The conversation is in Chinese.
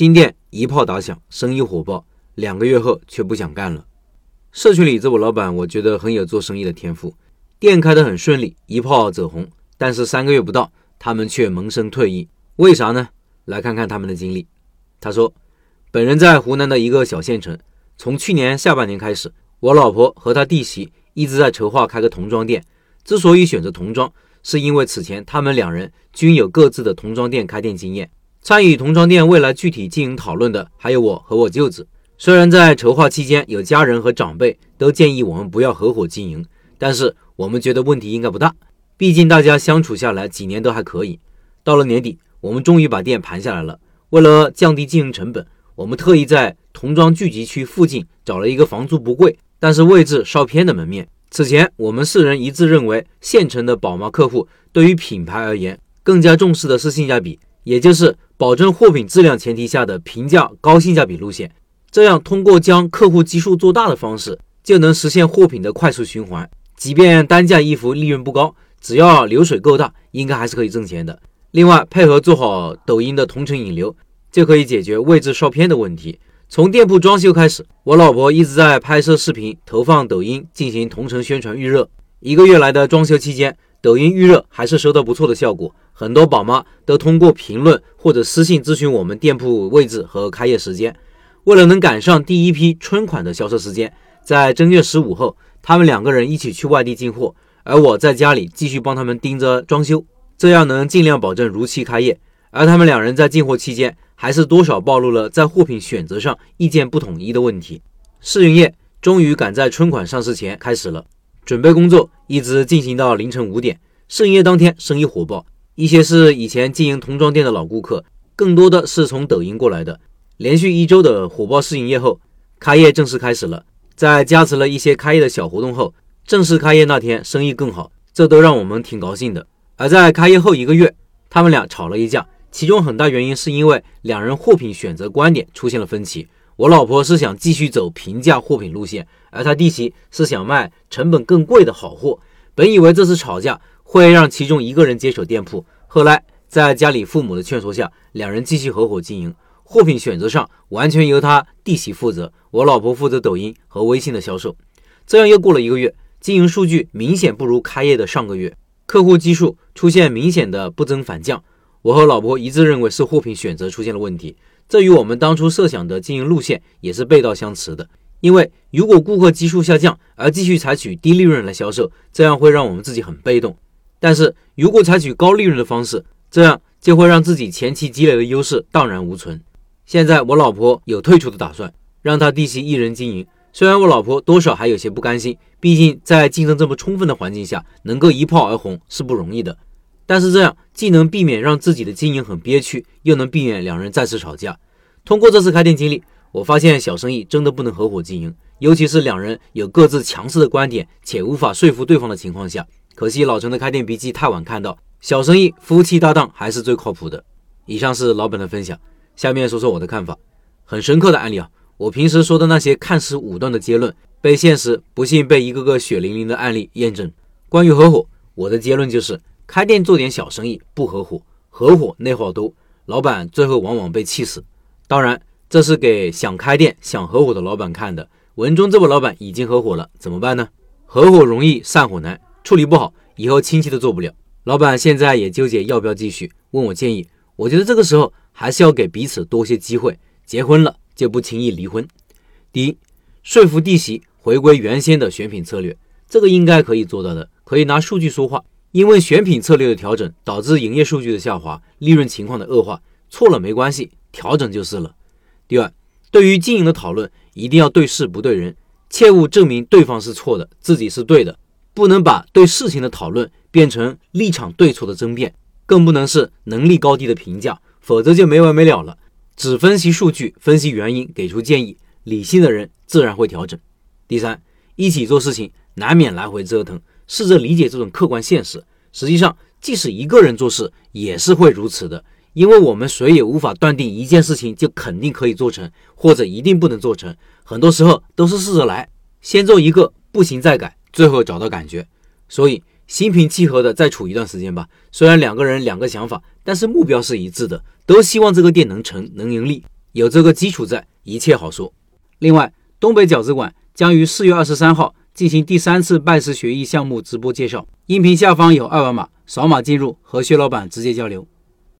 新店一炮打响，生意火爆，两个月后却不想干了。社区里这位老板，我觉得很有做生意的天赋，店开得很顺利，一炮走红。但是三个月不到，他们却萌生退役，为啥呢？来看看他们的经历。他说，本人在湖南的一个小县城，从去年下半年开始，我老婆和他弟媳一直在筹划开个童装店。之所以选择童装，是因为此前他们两人均有各自的童装店开店经验。参与童装店未来具体经营讨论的还有我和我舅子。虽然在筹划期间有家人和长辈都建议我们不要合伙经营，但是我们觉得问题应该不大。毕竟大家相处下来几年都还可以。到了年底，我们终于把店盘下来了。为了降低经营成本，我们特意在童装聚集区附近找了一个房租不贵，但是位置稍偏的门面。此前，我们四人一致认为，县城的宝妈客户对于品牌而言，更加重视的是性价比，也就是保证货品质量前提下的平价高性价比路线。这样，通过将客户基数做大的方式，就能实现货品的快速循环。即便单价衣服利润不高，只要流水够大，应该还是可以挣钱的。另外，配合做好抖音的同城引流，就可以解决位置稍偏的问题。从店铺装修开始，我老婆一直在拍摄视频，投放抖音进行同城宣传预热。一个月来的装修期间，抖音预热还是收到不错的效果。很多宝妈都通过评论或者私信咨询我们店铺位置和开业时间。为了能赶上第一批春款的销售时间，在正月十五后，他们两个人一起去外地进货，而我在家里继续帮他们盯着装修，这样能尽量保证如期开业。而他们两人在进货期间。还是多少暴露了在货品选择上意见不统一的问题。试营业终于赶在春款上市前开始了，准备工作一直进行到凌晨五点。试营业当天生意火爆，一些是以前经营童装店的老顾客，更多的是从抖音过来的。连续一周的火爆试营业后，开业正式开始了。在加持了一些开业的小活动后，正式开业那天生意更好，这都让我们挺高兴的。而在开业后一个月，他们俩吵了一架。其中很大原因是因为两人货品选择观点出现了分歧。我老婆是想继续走平价货品路线，而他弟媳是想卖成本更贵的好货。本以为这次吵架会让其中一个人接手店铺，后来在家里父母的劝说下，两人继续合伙经营。货品选择上完全由他弟媳负责，我老婆负责抖音和微信的销售。这样又过了一个月，经营数据明显不如开业的上个月，客户基数出现明显的不增反降。我和老婆一致认为是货品选择出现了问题，这与我们当初设想的经营路线也是背道相驰的。因为如果顾客基数下降而继续采取低利润来销售，这样会让我们自己很被动；但是如果采取高利润的方式，这样就会让自己前期积累的优势荡然无存。现在我老婆有退出的打算，让她弟媳一人经营。虽然我老婆多少还有些不甘心，毕竟在竞争这么充分的环境下，能够一炮而红是不容易的。但是这样既能避免让自己的经营很憋屈，又能避免两人再次吵架。通过这次开店经历，我发现小生意真的不能合伙经营，尤其是两人有各自强势的观点且无法说服对方的情况下。可惜老陈的开店笔记太晚看到，小生意夫妻搭档还是最靠谱的。以上是老本的分享，下面说说我的看法。很深刻的案例啊，我平时说的那些看似武断的结论，被现实不幸被一个个血淋淋的案例验证。关于合伙，我的结论就是。开店做点小生意不合伙，合伙内耗多，老板最后往往被气死。当然，这是给想开店、想合伙的老板看的。文中这位老板已经合伙了，怎么办呢？合伙容易，散伙难，处理不好，以后亲戚都做不了。老板现在也纠结要不要继续，问我建议。我觉得这个时候还是要给彼此多些机会。结婚了就不轻易离婚。第一，说服弟媳回归原先的选品策略，这个应该可以做到的，可以拿数据说话。因为选品策略的调整导致营业数据的下滑，利润情况的恶化，错了没关系，调整就是了。第二，对于经营的讨论，一定要对事不对人，切勿证明对方是错的，自己是对的，不能把对事情的讨论变成立场对错的争辩，更不能是能力高低的评价，否则就没完没了了。只分析数据，分析原因，给出建议，理性的人自然会调整。第三，一起做事情，难免来回折腾。试着理解这种客观现实。实际上，即使一个人做事也是会如此的，因为我们谁也无法断定一件事情就肯定可以做成，或者一定不能做成。很多时候都是试着来，先做一个，不行再改，最后找到感觉。所以心平气和的再处一段时间吧。虽然两个人两个想法，但是目标是一致的，都希望这个店能成能盈利。有这个基础在，一切好说。另外，东北饺子馆将于四月二十三号进行第三次拜师学艺项目直播介绍，音频下方有二维码，扫码进入和薛老板直接交流。